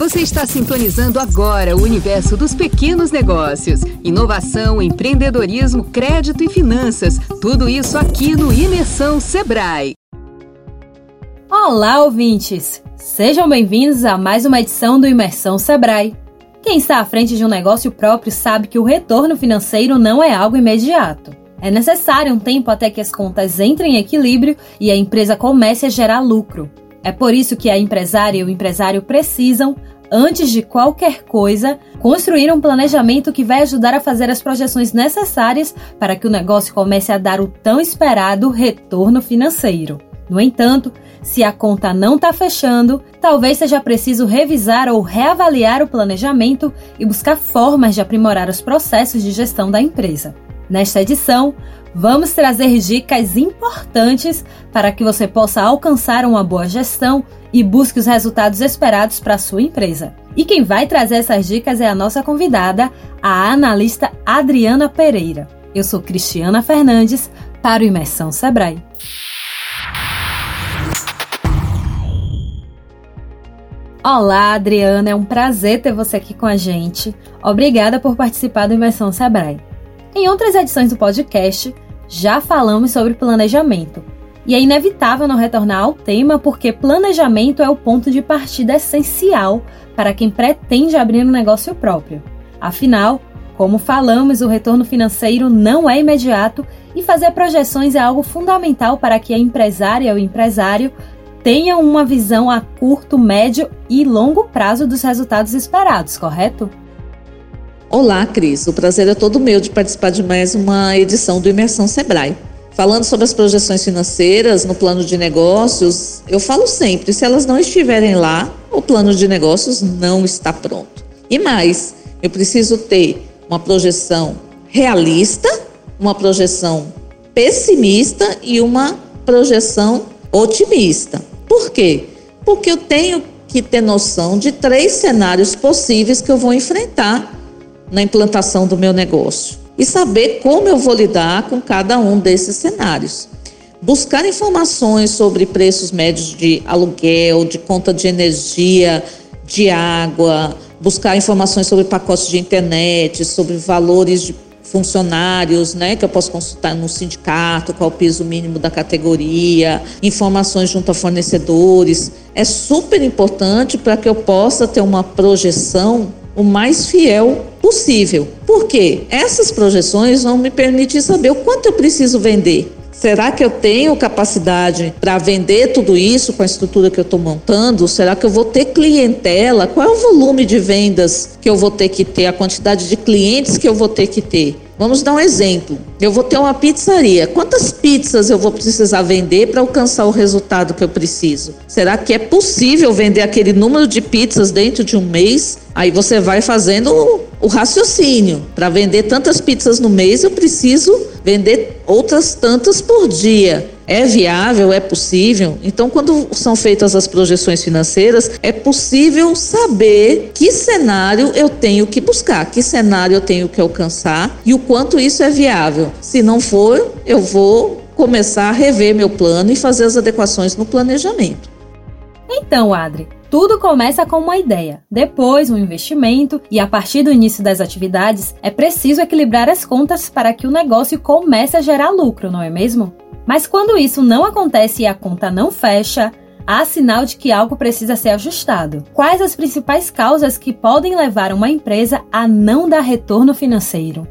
Você está sintonizando agora o universo dos pequenos negócios. Inovação, empreendedorismo, crédito e finanças. Tudo isso aqui no Imersão Sebrae. Olá, ouvintes! Sejam bem-vindos a mais uma edição do Imersão Sebrae. Quem está à frente de um negócio próprio sabe que o retorno financeiro não é algo imediato. É necessário um tempo até que as contas entrem em equilíbrio e a empresa comece a gerar lucro. É por isso que a empresária e o empresário precisam, antes de qualquer coisa, construir um planejamento que vai ajudar a fazer as projeções necessárias para que o negócio comece a dar o tão esperado retorno financeiro. No entanto, se a conta não está fechando, talvez seja preciso revisar ou reavaliar o planejamento e buscar formas de aprimorar os processos de gestão da empresa. Nesta edição, vamos trazer dicas importantes para que você possa alcançar uma boa gestão e busque os resultados esperados para sua empresa. E quem vai trazer essas dicas é a nossa convidada, a analista Adriana Pereira. Eu sou Cristiana Fernandes para o Imersão Sebrae. Olá, Adriana, é um prazer ter você aqui com a gente. Obrigada por participar do Imersão Sebrae. Em outras edições do podcast, já falamos sobre planejamento. E é inevitável não retornar ao tema porque planejamento é o ponto de partida essencial para quem pretende abrir um negócio próprio. Afinal, como falamos, o retorno financeiro não é imediato e fazer projeções é algo fundamental para que a empresária ou empresário tenham uma visão a curto, médio e longo prazo dos resultados esperados, correto? Olá, Cris. O prazer é todo meu de participar de mais uma edição do Imersão Sebrae. Falando sobre as projeções financeiras no plano de negócios, eu falo sempre: se elas não estiverem lá, o plano de negócios não está pronto. E mais, eu preciso ter uma projeção realista, uma projeção pessimista e uma projeção otimista. Por quê? Porque eu tenho que ter noção de três cenários possíveis que eu vou enfrentar na implantação do meu negócio e saber como eu vou lidar com cada um desses cenários. Buscar informações sobre preços médios de aluguel, de conta de energia, de água, buscar informações sobre pacotes de internet, sobre valores de funcionários, né, que eu posso consultar no sindicato, qual o piso mínimo da categoria, informações junto a fornecedores. É super importante para que eu possa ter uma projeção o mais fiel possível. Por quê? Essas projeções vão me permitir saber o quanto eu preciso vender. Será que eu tenho capacidade para vender tudo isso com a estrutura que eu estou montando? Será que eu vou ter clientela? Qual é o volume de vendas que eu vou ter que ter? A quantidade de clientes que eu vou ter que ter? Vamos dar um exemplo. Eu vou ter uma pizzaria. Quantas pizzas eu vou precisar vender para alcançar o resultado que eu preciso? Será que é possível vender aquele número de pizzas dentro de um mês? Aí você vai fazendo o, raciocínio. Para vender tantas pizzas no mês, eu preciso vender outras tantas por dia. É viável? É possível? Então, quando são feitas as projeções financeiras, é possível saber que cenário eu tenho que buscar, que cenário eu tenho que alcançar e o quanto isso é viável. Se não for, eu vou começar a rever meu plano e fazer as adequações no planejamento. Então, Adri, tudo começa com uma ideia, depois um investimento e a partir do início das atividades é preciso equilibrar as contas para que o negócio comece a gerar lucro, não é mesmo? Mas quando isso não acontece e a conta não fecha, há sinal de que algo precisa ser ajustado. Quais as principais causas que podem levar uma empresa a não dar retorno financeiro?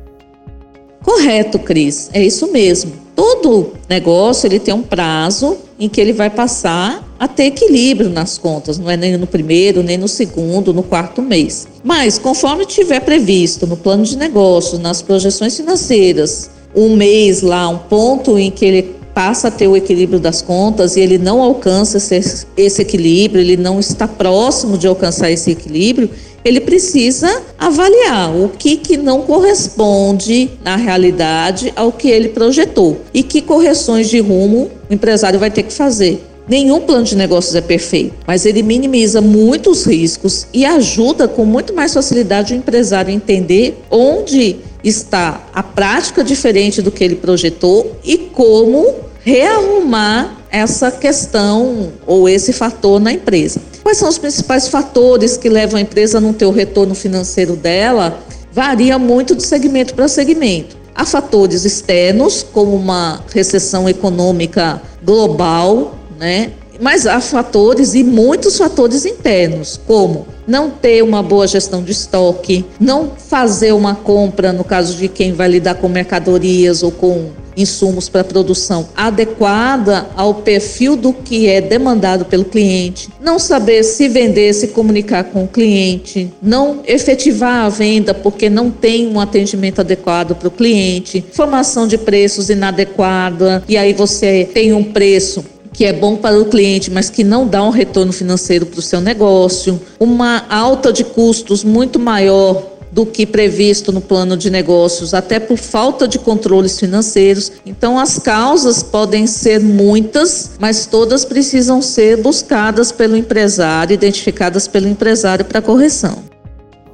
Correto, Cris. É isso mesmo. Todo negócio ele tem um prazo em que ele vai passar a ter equilíbrio nas contas, não é nem no primeiro, nem no segundo, no quarto mês. Mas conforme tiver previsto no plano de negócio, nas projeções financeiras, um mês lá, um ponto em que ele passa a ter o equilíbrio das contas e ele não alcança esse, esse equilíbrio, ele não está próximo de alcançar esse equilíbrio, ele precisa avaliar o que, que não corresponde na realidade ao que ele projetou e que correções de rumo o empresário vai ter que fazer. Nenhum plano de negócios é perfeito, mas ele minimiza muitos riscos e ajuda com muito mais facilidade o empresário a entender onde está a prática diferente do que ele projetou e como rearrumar essa questão ou esse fator na empresa. Quais são os principais fatores que levam a empresa a não ter o retorno financeiro dela? Varia muito de segmento para segmento. Há fatores externos, como uma recessão econômica global, né? Mas há fatores e muitos fatores internos, como não ter uma boa gestão de estoque, não fazer uma compra, no caso de quem vai lidar com mercadorias ou com insumos para produção adequada ao perfil do que é demandado pelo cliente, não saber se vender, se comunicar com o cliente, não efetivar a venda porque não tem um atendimento adequado para o cliente, formação de preços inadequada e aí você tem um preço que é bom para o cliente, mas que não dá um retorno financeiro para o seu negócio, uma alta de custos muito maior do que previsto no plano de negócios, até por falta de controles financeiros. Então, as causas podem ser muitas, mas todas precisam ser buscadas pelo empresário, identificadas pelo empresário para correção.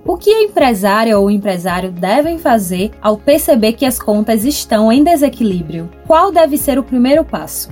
O que a empresária ou o empresário devem fazer ao perceber que as contas estão em desequilíbrio? Qual deve ser o primeiro passo?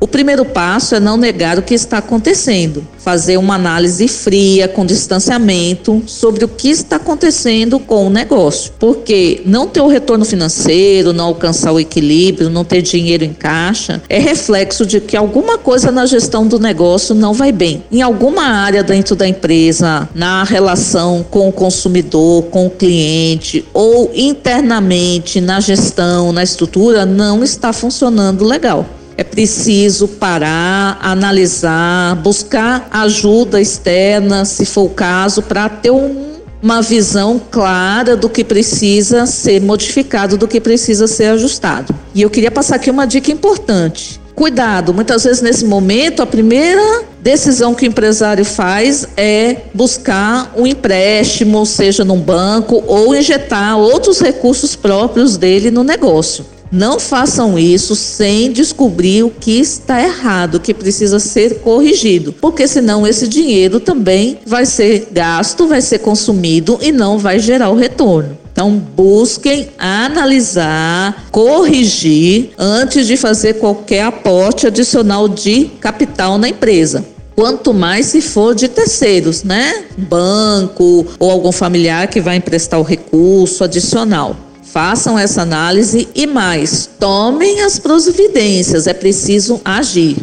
O primeiro passo é não negar o que está acontecendo, fazer uma análise fria, com distanciamento, sobre o que está acontecendo com o negócio. Porque não ter o retorno financeiro, não alcançar o equilíbrio, não ter dinheiro em caixa, é reflexo de que alguma coisa na gestão do negócio não vai bem. Em alguma área dentro da empresa, na relação com o consumidor, com o cliente, ou internamente na gestão, na estrutura, não está funcionando legal. É preciso parar, analisar, buscar ajuda externa, se for o caso, para ter um, uma visão clara do que precisa ser modificado, do que precisa ser ajustado. E eu queria passar aqui uma dica importante. Cuidado, muitas vezes nesse momento a primeira decisão que o empresário faz é buscar um empréstimo, seja num banco, ou injetar outros recursos próprios dele no negócio. Não façam isso sem descobrir o que está errado, o que precisa ser corrigido, porque senão esse dinheiro também vai ser gasto, vai ser consumido e não vai gerar o retorno. Então, busquem analisar, corrigir antes de fazer qualquer aporte adicional de capital na empresa. Quanto mais se for de terceiros, né? Banco ou algum familiar que vai emprestar o recurso adicional. Façam essa análise e mais, tomem as providências, é preciso agir.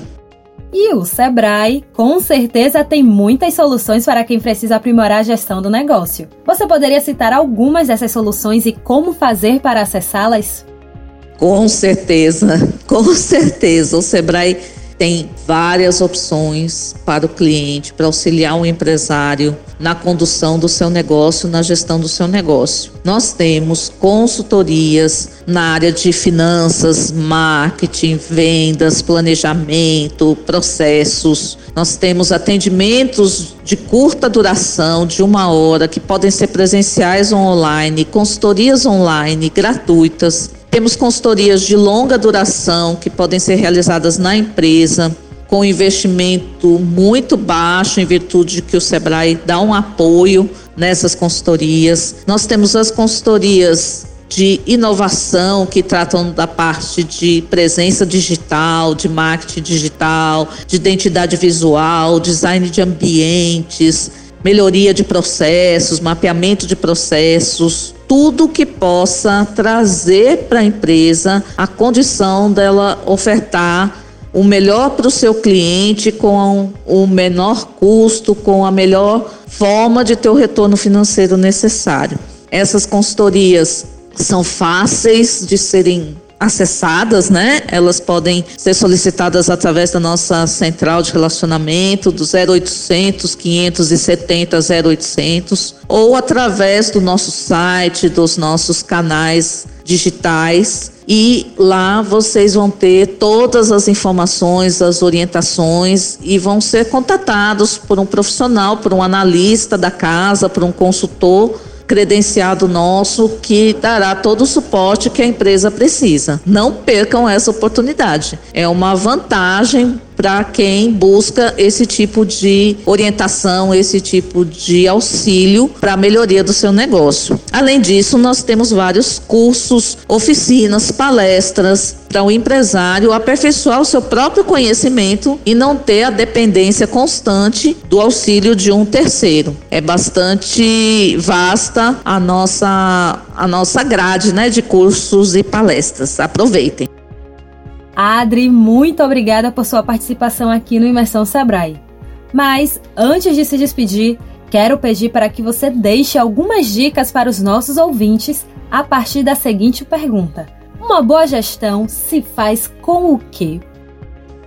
E o Sebrae, com certeza, tem muitas soluções para quem precisa aprimorar a gestão do negócio. Você poderia citar algumas dessas soluções e como fazer para acessá-las? Com certeza, com certeza. O Sebrae tem várias opções para o cliente, para auxiliar o empresário na condução do seu negócio, na gestão do seu negócio. Nós temos consultorias na área de finanças, marketing, vendas, planejamento, processos. Nós temos atendimentos de curta duração, de uma hora, que podem ser presenciais ou online, consultorias online gratuitas temos consultorias de longa duração que podem ser realizadas na empresa, com investimento muito baixo, em virtude de que o Sebrae dá um apoio nessas consultorias. Nós temos as consultorias de inovação que tratam da parte de presença digital, de marketing digital, de identidade visual, design de ambientes, melhoria de processos, mapeamento de processos, tudo que possa trazer para a empresa a condição dela ofertar o melhor para o seu cliente com o menor custo, com a melhor forma de ter o retorno financeiro necessário. Essas consultorias são fáceis de serem acessadas, né? Elas podem ser solicitadas através da nossa central de relacionamento do 0800 570 0800 ou através do nosso site, dos nossos canais digitais e lá vocês vão ter todas as informações, as orientações e vão ser contatados por um profissional, por um analista da casa, por um consultor credenciado nosso que dará todo o suporte que a empresa precisa. Não percam essa oportunidade. É uma vantagem para quem busca esse tipo de orientação, esse tipo de auxílio para a melhoria do seu negócio. Além disso, nós temos vários cursos, oficinas, palestras para o empresário aperfeiçoar o seu próprio conhecimento e não ter a dependência constante do auxílio de um terceiro. É bastante vasta a nossa a nossa grade, né, de cursos e palestras. Aproveitem. Adri, muito obrigada por sua participação aqui no Imersão Sebrae. Mas, antes de se despedir, quero pedir para que você deixe algumas dicas para os nossos ouvintes a partir da seguinte pergunta: Uma boa gestão se faz com o quê?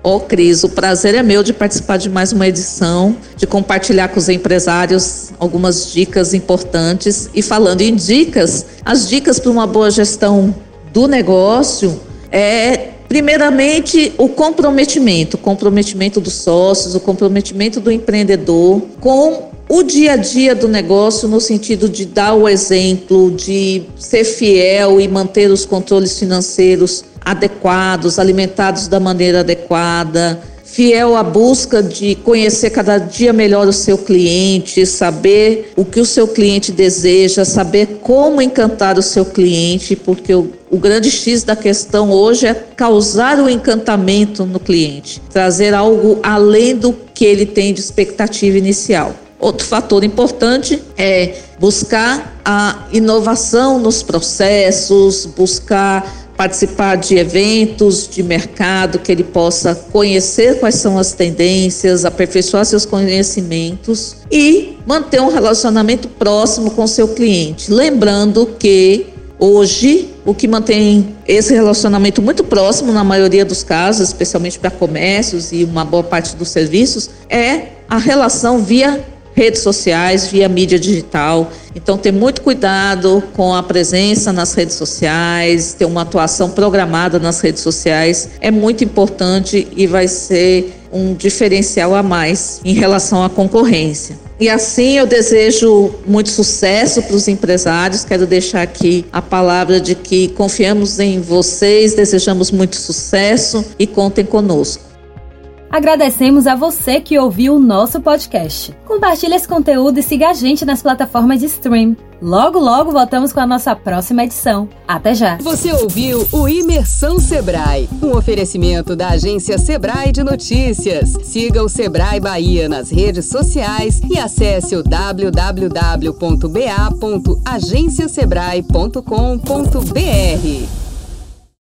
Ô, oh, Cris, o prazer é meu de participar de mais uma edição, de compartilhar com os empresários algumas dicas importantes. E falando em dicas, as dicas para uma boa gestão do negócio é Primeiramente, o comprometimento, o comprometimento dos sócios, o comprometimento do empreendedor com o dia a dia do negócio no sentido de dar o exemplo, de ser fiel e manter os controles financeiros adequados, alimentados da maneira adequada, fiel à busca de conhecer cada dia melhor o seu cliente, saber o que o seu cliente deseja, saber como encantar o seu cliente, porque o, o grande X da questão hoje é causar o encantamento no cliente, trazer algo além do que ele tem de expectativa inicial. Outro fator importante é buscar a inovação nos processos, buscar participar de eventos de mercado, que ele possa conhecer quais são as tendências, aperfeiçoar seus conhecimentos e manter um relacionamento próximo com seu cliente. Lembrando que hoje o que mantém esse relacionamento muito próximo, na maioria dos casos, especialmente para comércios e uma boa parte dos serviços, é a relação via redes sociais, via mídia digital. Então, ter muito cuidado com a presença nas redes sociais, ter uma atuação programada nas redes sociais é muito importante e vai ser um diferencial a mais em relação à concorrência. E assim eu desejo muito sucesso para os empresários. Quero deixar aqui a palavra de que confiamos em vocês, desejamos muito sucesso e contem conosco. Agradecemos a você que ouviu o nosso podcast. Compartilhe esse conteúdo e siga a gente nas plataformas de stream. Logo, logo voltamos com a nossa próxima edição. Até já! Você ouviu o Imersão Sebrae, um oferecimento da agência Sebrae de Notícias. Siga o Sebrae Bahia nas redes sociais e acesse o www.ba.agenciasebrae.com.br.